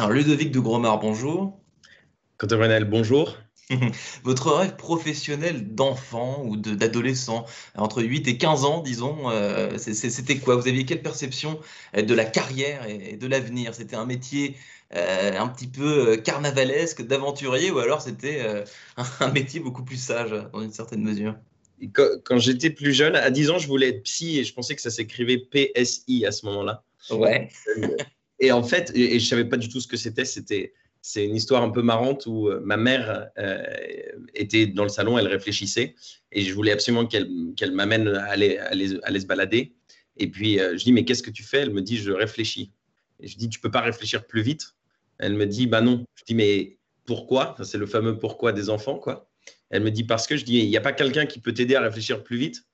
Alors, Ludovic de Gromard, bonjour. Quentin Brunel, bonjour. Votre rêve professionnel d'enfant ou d'adolescent, entre 8 et 15 ans, disons, euh, c'était quoi? Vous aviez quelle perception euh, de la carrière et de l'avenir? C'était un métier euh, un petit peu carnavalesque d'aventurier ou alors c'était un métier beaucoup plus sage dans une certaine mesure? Quand, j'étais plus jeune, à 10 ans, je voulais être psy et je pensais que ça s'écrivait PSI à ce moment-là. Ouais. Et en fait, et, je savais pas du tout ce que c'était. C'était c'est une histoire un peu marrante où euh, ma mère euh, était dans le salon, elle réfléchissait et je voulais absolument qu'elle m'amène à aller, aller, se balader. Et puis euh, je dis mais qu'est-ce que tu fais? Elle me dit je réfléchis. Et je dis tu peux pas réfléchir plus vite? Elle me dit bah non. Je dis mais pourquoi? C'est le fameux pourquoi des enfants quoi. Elle me dit parce que je dis, il n'y a pas quelqu'un qui peut t'aider à réfléchir plus vite?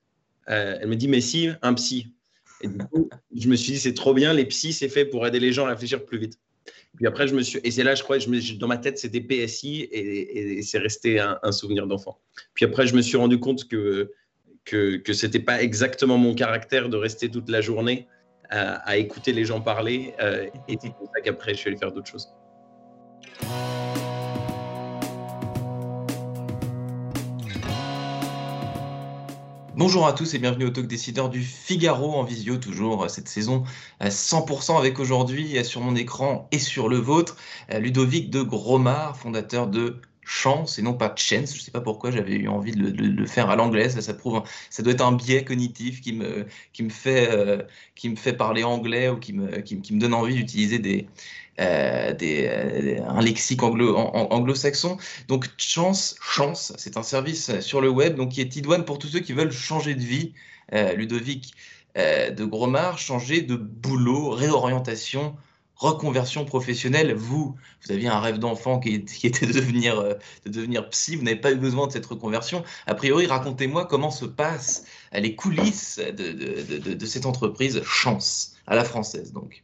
Euh, elle me dit, mais si, un psy. Et du coup, je me suis dit, c'est trop bien, les psys, c'est fait pour aider les gens à réfléchir plus vite. Puis après, je me suis, et c'est là, je crois, je me, dans ma tête, c'était PSI et, c'est resté un, souvenir d'enfant. Puis après, je me suis rendu compte que que, que pas exactement mon caractère de rester toute la journée à, écouter les gens parler. Euh, et c'est pour ça qu'après, je suis allé faire d'autres choses. Bonjour à tous et bienvenue au Talk Décideur du Figaro en visio, toujours cette saison 100% euh, avec aujourd'hui sur mon écran et sur le vôtre, Ludovic de Gromard, fondateur de chance et non pas chance. Je ne sais pas pourquoi j'avais eu envie de le, faire à l'anglaise. Ça, prouve, ça doit être un biais cognitif qui me, euh, fait parler anglais ou qui me, donne envie d'utiliser euh, euh, un lexique anglo, anglo-saxon. Donc chance, chance, c'est un service sur le web donc qui est idoine pour tous ceux qui veulent changer de vie. Ludovic de Gromard, changer de boulot, réorientation reconversion professionnelle, vous, vous aviez un rêve d'enfant qui, était de devenir, euh, de devenir psy, vous n'avez pas eu besoin de cette reconversion. A priori, racontez-moi comment se passent les coulisses de, cette entreprise Chance, à la française donc.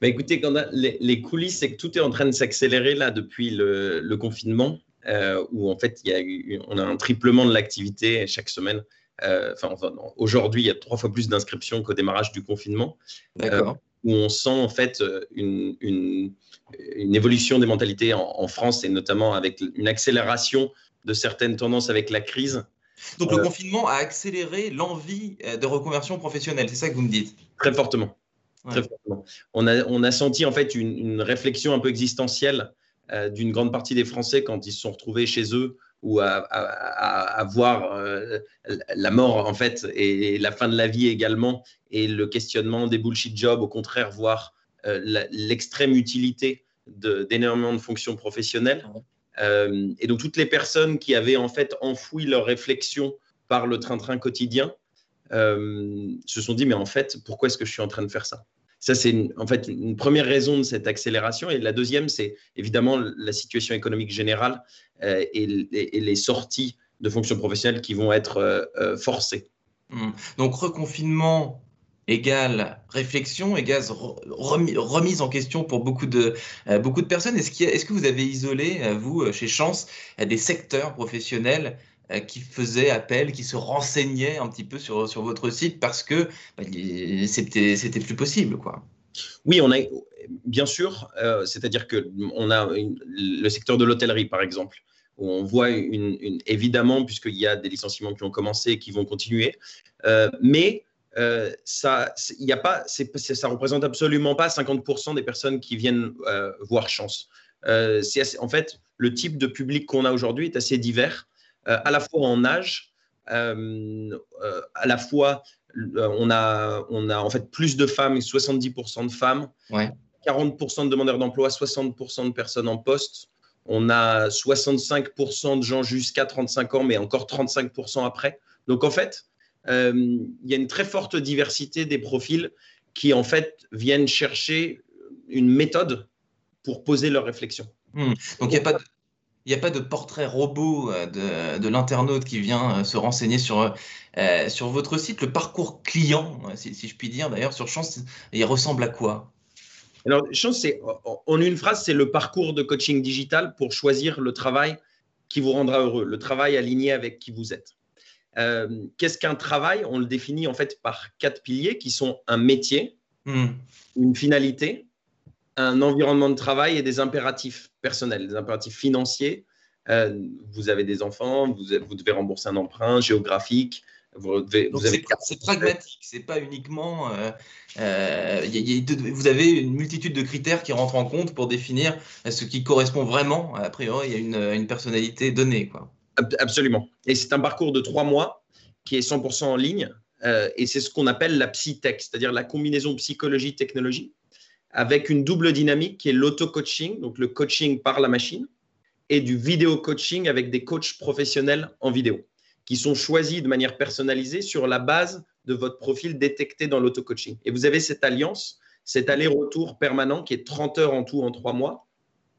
Bah écoutez, quand les, coulisses, c'est que tout est en train de s'accélérer là depuis le, confinement, euh, où en fait, il y a eu, on a un triplement de l'activité chaque semaine. Euh, enfin, aujourd'hui, il y a trois fois plus d'inscriptions qu'au démarrage du confinement. D'accord où on sent en fait euh, une, une, évolution des mentalités en, France et notamment avec une accélération de certaines tendances avec la crise. Donc le euh, confinement a accéléré l'envie euh, de reconversion professionnelle, c'est ça que vous me dites? Très fortement. Très fortement. On, a, on a senti en fait une, réflexion un peu existentielle d'une grande partie des Français quand ils se sont retrouvés chez eux ou à, voir euh, la mort en fait et, la fin de la vie également et le questionnement des bullshit jobs, au contraire voir euh, l'extrême utilité d'énormément de, fonctions professionnelles. Euh, et donc toutes les personnes qui avaient en fait enfoui leur réflexion par le train-train quotidien se sont dit mais en fait pourquoi est-ce que je suis en train de faire ça? Ça, c'est en fait une première raison de cette accélération. Et la deuxième, c'est évidemment la situation économique générale euh, et, les sorties de fonctions professionnelles qui vont être euh, euh, forcées. Mmh. Donc, reconfinement égale réflexion, égale remise en question pour beaucoup de, beaucoup de personnes. Est-ce, est-ce que vous avez isolé, vous, chez Chance, des secteurs professionnels qui faisaient appel, qui se renseignaient un petit peu sur, sur votre site parce que bah, c'était, plus possible, quoi. Oui, on a, bien sûr, euh, c'est-à-dire que on a le secteur de l'hôtellerie, par exemple, où on voit une, évidemment, puisqu'il y a des licenciements qui ont commencé et qui vont continuer, euh, mais euh, ça, y a pas, ça représente absolument pas 50% des personnes qui viennent voir Chance. en fait, le type de public qu'on a aujourd'hui est assez divers, à la fois en âge, à la fois on a, on a en fait plus de femmes, 70% de femmes, 40% de demandeurs d'emploi, 60% de personnes en poste. On a 65% de gens jusqu'à 35 ans, mais encore 35% après. Donc en fait, euh, il y a une très forte diversité des profils qui en fait viennent chercher une méthode pour poser leur réflexion. Hmm. Donc il n'y a pas de il n'y a pas de portrait robot euh, de, l'internaute qui vient euh, se renseigner sur, euh, sur votre site. Le parcours client, si, je puis dire, d'ailleurs, sur Chance, il ressemble à quoi? Alors, Chance, c'est, en une phrase, c'est le parcours de coaching digital pour choisir le travail qui vous rendra heureux, le travail aligné avec qui vous êtes. qu'est-ce qu'un travail? On le définit en fait par quatre piliers qui sont un métier, hmm. une finalité, un environnement de travail et des impératifs personnels, des impératifs financiers. Euh, vous avez des enfants, vous, vous, devez rembourser un emprunt géographique. Vous, devez, vous avez... C'est pragmatique, c'est pas uniquement. Euh, euh, vous avez une multitude de critères qui rentrent en compte pour définir ce qui correspond vraiment, a priori, à une, une personnalité donnée. Quoi. Absolument. Et c'est un parcours de trois mois qui est 100% en ligne. et c'est ce qu'on appelle la psytech, c'est-à-dire la combinaison psychologie-technologie avec une double dynamique qui est l'auto-coaching, donc le coaching par la machine, et du vidéo coaching avec des coachs professionnels en vidéo, qui sont choisis de manière personnalisée sur la base de votre profil détecté dans l'auto-coaching. Et vous avez cette alliance, cet aller-retour permanent qui est 30 heures en tout en trois mois,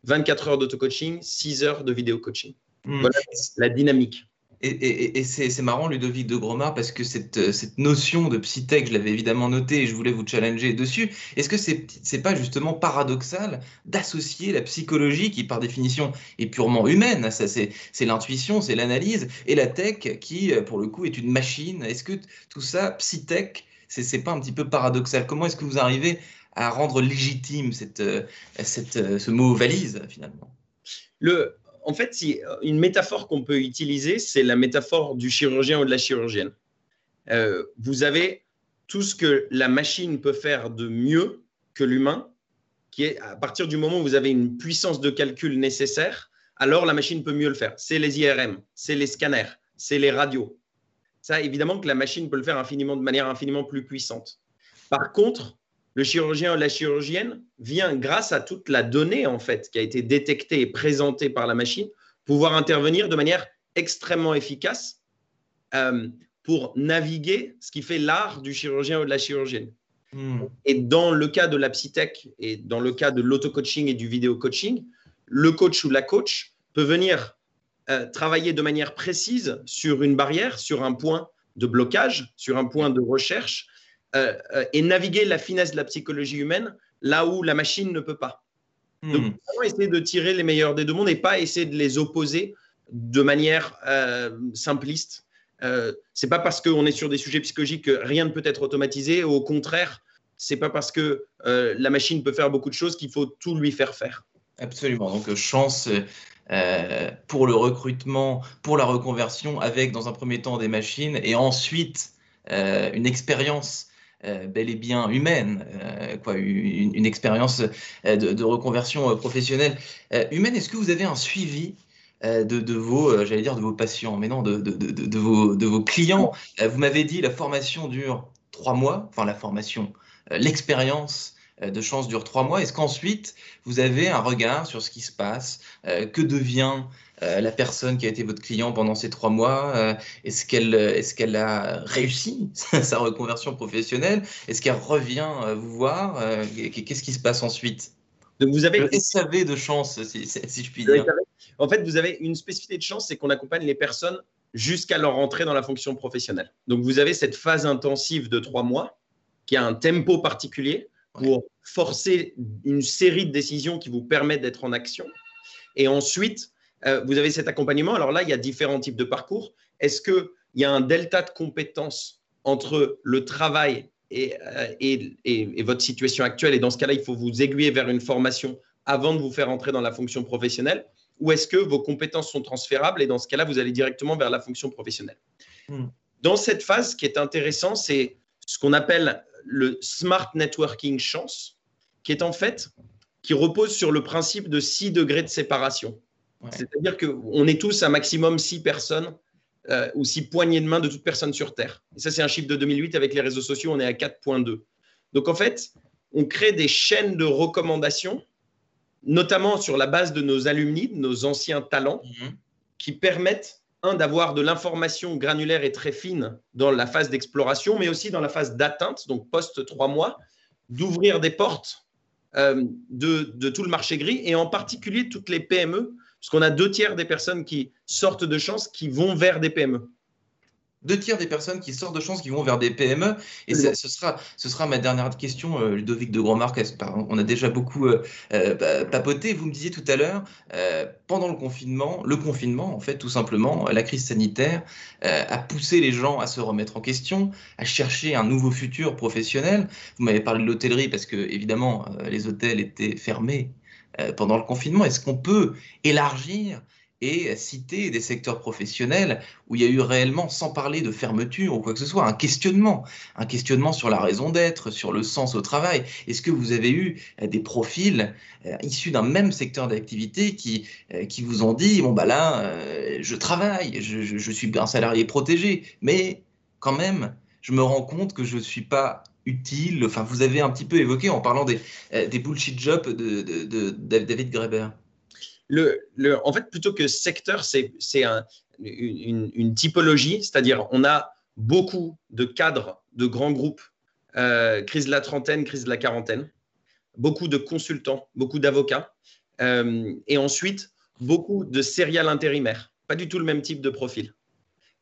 24 heures d'auto-coaching, 6 heures de vidéo coaching. Hmm. Voilà la dynamique. Et, c'est marrant, Ludovic de Gromard, parce que cette, cette notion de psytech, je l'avais évidemment noté et je voulais vous challenger dessus. Est-ce que c'est n'est pas justement paradoxal d'associer la psychologie, qui par définition est purement humaine, c'est l'intuition, c'est l'analyse, et la tech, qui pour le coup est une machine? Est-ce que tout ça, psytech, c'est pas un petit peu paradoxal? Comment est-ce que vous arrivez à rendre légitime cette, ce mot valise finalement? Le, en fait, euh, une métaphore qu'on peut utiliser, c'est la métaphore du chirurgien ou de la chirurgienne. Euh, vous avez tout ce que la machine peut faire de mieux que l'humain, qui est à partir du moment où vous avez une puissance de calcul nécessaire, alors la machine peut mieux le faire. C'est les IRM, c'est les scanners, c'est les radios. Ça, évidemment que la machine peut le faire infiniment, de manière infiniment plus puissante. Par contre, le chirurgien ou la chirurgienne vient, grâce à toute la donnée en fait qui a été détectée et présentée par la machine, pouvoir intervenir de manière extrêmement efficace euh, pour naviguer ce qui fait l'art du chirurgien ou de la chirurgienne. Hmm. Et dans le cas de la psytech et dans le cas de l'auto-coaching et du vidéo-coaching, le coach ou la coach peut venir euh, travailler de manière précise sur une barrière, sur un point de blocage, sur un point de recherche, et naviguer la finesse de la psychologie humaine là où la machine ne peut pas. Hmm. Donc, vraiment essayer de tirer les meilleurs des deux mondes et pas essayer de les opposer de manière euh, simpliste. Euh, c'est pas parce qu'on est sur des sujets psychologiques que rien ne peut être automatisé. Au contraire, c'est pas parce que la machine peut faire beaucoup de choses qu'il faut tout lui faire faire. Absolument. Donc, chance. pour le recrutement, pour la reconversion, avec dans un premier temps des machines et ensuite une expérience euh, bel et bien humaine, euh, quoi, une, expérience euh, de, reconversion professionnelle humaine. Est-ce que vous avez un suivi de, vos, j'allais dire de vos patients, mais non, de, de vos, vos clients? Vous m'avez dit la formation dure trois mois, enfin la formation, l'expérience de chance dure trois mois. Est-ce qu'ensuite vous avez un regard sur ce qui se passe Que devient euh, la personne qui a été votre client pendant ces trois mois, euh, est-ce qu'elle est qu'elle a réussi sa reconversion professionnelle? Est-ce qu'elle revient euh, vous voir? Qu'est-ce qui se passe ensuite? Donc vous avez le SAV de chance, si, je puis dire. En fait, vous avez une spécificité de chance, c'est qu'on accompagne les personnes jusqu'à leur entrée dans la fonction professionnelle. Donc vous avez cette phase intensive de trois mois qui a un tempo particulier pour forcer une série de décisions qui vous permettent d'être en action. Et ensuite, euh, vous avez cet accompagnement. Alors là, il y a différents types de parcours. Est-ce qu'il y a un delta de compétences entre le travail euh, et, votre situation actuelle? Et dans ce cas-là, il faut vous aiguiller vers une formation avant de vous faire entrer dans la fonction professionnelle Ou est-ce que vos compétences sont transférables et dans ce cas-là, vous allez directement vers la fonction professionnelle? Hmm. Dans cette phase, ce qui est intéressant, c'est ce qu'on appelle le smart networking chance, qui est en fait qui repose sur le principe de 6 degrés de séparation. C'est-à-dire qu'on est tous un maximum six personnes euh, ou six poignées de main de toute personne sur Terre. Et ça, c'est un chiffre de 2008 avec les réseaux sociaux, on est à 4.2. Donc en fait, on crée des chaînes de recommandations, notamment sur la base de nos alumni, de nos anciens talents, mhm. qui permettent, un, d'avoir de l'information granulaire et très fine dans la phase d'exploration, mais aussi dans la phase d'atteinte, donc post trois mois, d'ouvrir des portes euh, de, de, tout le marché gris et en particulier toutes les PME parce qu'on a deux tiers des personnes qui sortent de chance qui vont vers des PME. deux tiers des personnes qui sortent de chance qui vont vers des PME. Et ce, sera, ce sera ma dernière question, euh, Ludovic de Grosmarc. On a déjà beaucoup euh, euh, papoté. Vous me disiez tout à l'heure, pendant le confinement, le confinement, en fait, tout simplement, la crise sanitaire a poussé les gens à se remettre en question, à chercher un nouveau futur professionnel. Vous m'avez parlé de l'hôtellerie parce que, évidemment, les hôtels étaient fermés pendant le confinement. Est-ce qu'on peut élargir et citer des secteurs professionnels où il y a eu réellement, sans parler de fermeture ou quoi que ce soit, un questionnement, un questionnement sur la raison d'être, sur le sens au travail? Est-ce que vous avez eu euh, des profils euh, issus d'un même secteur d'activité qui, euh, qui vous ont dit, bon bah là, je travaille, je, je, suis un salarié protégé, mais quand même, je me rends compte que je ne suis pas utile. Enfin, vous avez un petit peu évoqué en parlant des, des bullshit jobs de, de David Graeber le, en fait, plutôt que secteur, c'est une, typologie, c'est-à-dire on a beaucoup de cadres de grands groupes, euh, crise de la trentaine, crise de la quarantaine, beaucoup de consultants, beaucoup d'avocats, euh, et ensuite beaucoup de serial intérimaires, pas du tout le même type de profil.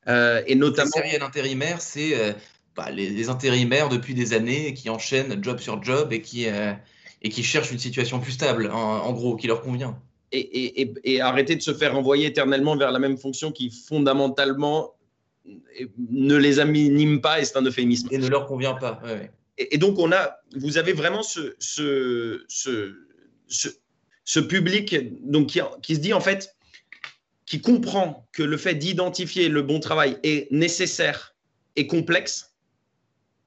Euh, et notamment. Les serial intérimaires, c'est bah, les, intérimaires depuis des années qui enchaînent job sur job et qui, et qui cherchent une situation plus stable, en gros, qui leur convient et, arrêter de se faire envoyer éternellement vers la même fonction qui fondamentalement ne les anime pas et c'est un euphémisme. Et ne leur convient pas. Et, donc, on a, vous avez vraiment ce, ce, ce, ce, public donc, qui, qui se dit en fait, qui comprend que le fait d'identifier le bon travail est nécessaire et complexe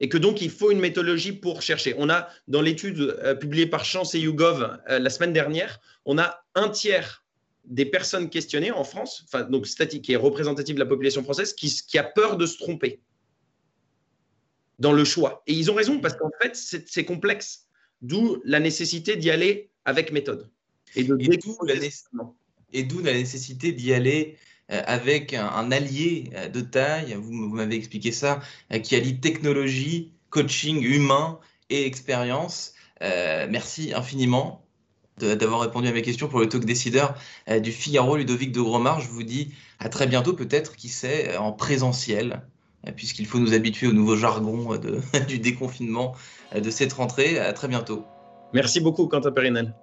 et que donc il faut une méthodologie pour chercher. On a dans l'étude euh, publiée par Chance et YouGov euh, la semaine dernière, on a un tiers des personnes questionnées en France, donc statique qui est représentative de la population française, qui, qui a peur de se tromper dans le choix. Et ils ont raison parce qu'en fait c'est complexe, d'où la nécessité d'y aller avec méthode et d'où la, nécessité d'y aller avec un, allié euh, de taille, vous, m'avez expliqué ça, euh, qui allie technologie, coaching humain et expérience. merci infiniment d'avoir répondu à mes questions pour le talk décideur du Figaro, Ludovic de Gromard. Je vous dis à très bientôt, peut-être, qui sait, en présentiel, puisqu'il faut nous habituer au nouveau jargon du déconfinement de cette rentrée. À très bientôt. Merci beaucoup, Quentin Périnel.